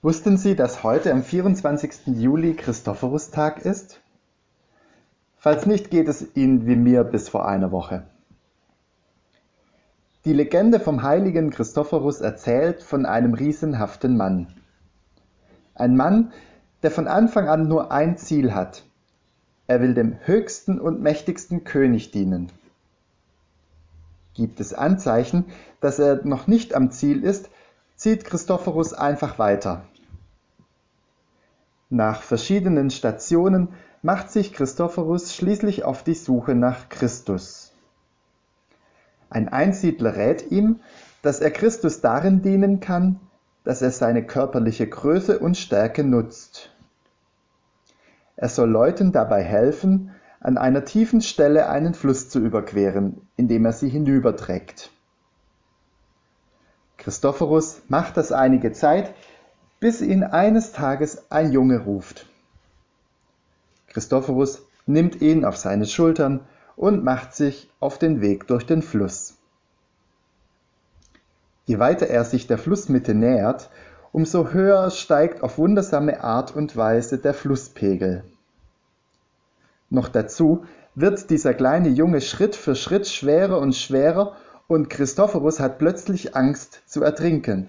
Wussten Sie, dass heute am 24. Juli Christophorustag ist? Falls nicht, geht es Ihnen wie mir bis vor einer Woche. Die Legende vom heiligen Christophorus erzählt von einem riesenhaften Mann. Ein Mann, der von Anfang an nur ein Ziel hat. Er will dem höchsten und mächtigsten König dienen. Gibt es Anzeichen, dass er noch nicht am Ziel ist, zieht Christophorus einfach weiter. Nach verschiedenen Stationen macht sich Christophorus schließlich auf die Suche nach Christus. Ein Einsiedler rät ihm, dass er Christus darin dienen kann, dass er seine körperliche Größe und Stärke nutzt. Er soll Leuten dabei helfen, an einer tiefen Stelle einen Fluss zu überqueren, indem er sie hinüberträgt. Christophorus macht das einige Zeit, bis ihn eines Tages ein Junge ruft. Christophorus nimmt ihn auf seine Schultern und macht sich auf den Weg durch den Fluss. Je weiter er sich der Flussmitte nähert, umso höher steigt auf wundersame Art und Weise der Flusspegel. Noch dazu wird dieser kleine Junge Schritt für Schritt schwerer und schwerer und Christophorus hat plötzlich Angst zu ertrinken.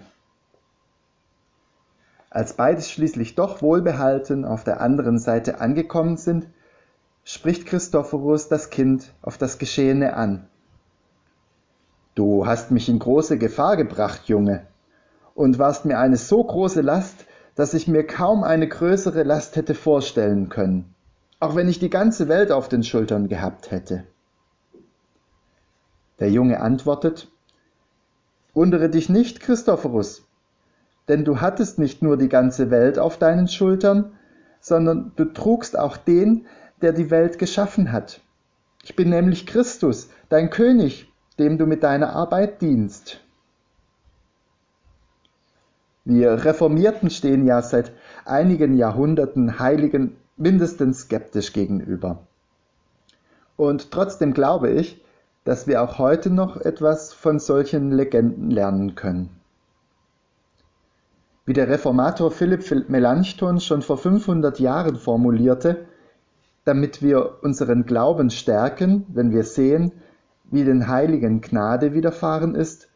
Als beide schließlich doch wohlbehalten auf der anderen Seite angekommen sind, spricht Christophorus das Kind auf das Geschehene an. Du hast mich in große Gefahr gebracht, Junge, und warst mir eine so große Last, dass ich mir kaum eine größere Last hätte vorstellen können auch wenn ich die ganze Welt auf den Schultern gehabt hätte. Der Junge antwortet, Wundere dich nicht, Christophorus, denn du hattest nicht nur die ganze Welt auf deinen Schultern, sondern du trugst auch den, der die Welt geschaffen hat. Ich bin nämlich Christus, dein König, dem du mit deiner Arbeit dienst. Wir Reformierten stehen ja seit einigen Jahrhunderten heiligen mindestens skeptisch gegenüber. Und trotzdem glaube ich, dass wir auch heute noch etwas von solchen Legenden lernen können. Wie der Reformator Philipp Melanchthon schon vor 500 Jahren formulierte, damit wir unseren Glauben stärken, wenn wir sehen, wie den Heiligen Gnade widerfahren ist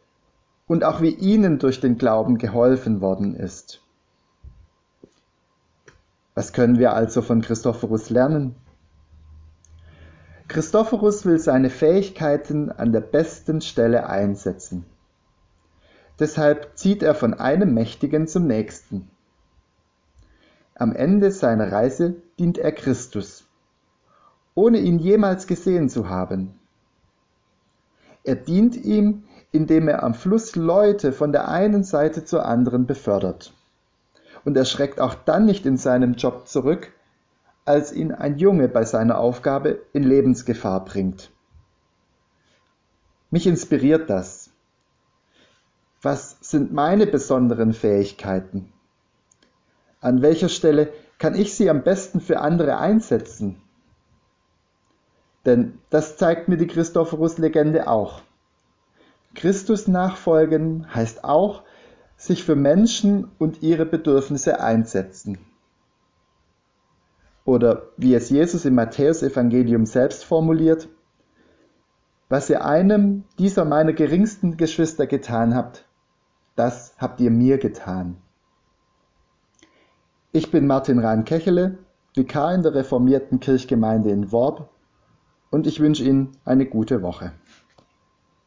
und auch wie ihnen durch den Glauben geholfen worden ist. Was können wir also von Christophorus lernen? Christophorus will seine Fähigkeiten an der besten Stelle einsetzen. Deshalb zieht er von einem Mächtigen zum nächsten. Am Ende seiner Reise dient er Christus, ohne ihn jemals gesehen zu haben. Er dient ihm, indem er am Fluss Leute von der einen Seite zur anderen befördert und er schreckt auch dann nicht in seinem Job zurück, als ihn ein Junge bei seiner Aufgabe in Lebensgefahr bringt. Mich inspiriert das. Was sind meine besonderen Fähigkeiten? An welcher Stelle kann ich sie am besten für andere einsetzen? Denn das zeigt mir die Christophorus-Legende auch. Christus nachfolgen heißt auch, sich für Menschen und ihre Bedürfnisse einsetzen. Oder wie es Jesus im Matthäusevangelium selbst formuliert, was ihr einem dieser meiner geringsten Geschwister getan habt, das habt ihr mir getan. Ich bin Martin Rhein-Kechele, Vikar in der reformierten Kirchgemeinde in Worb und ich wünsche Ihnen eine gute Woche.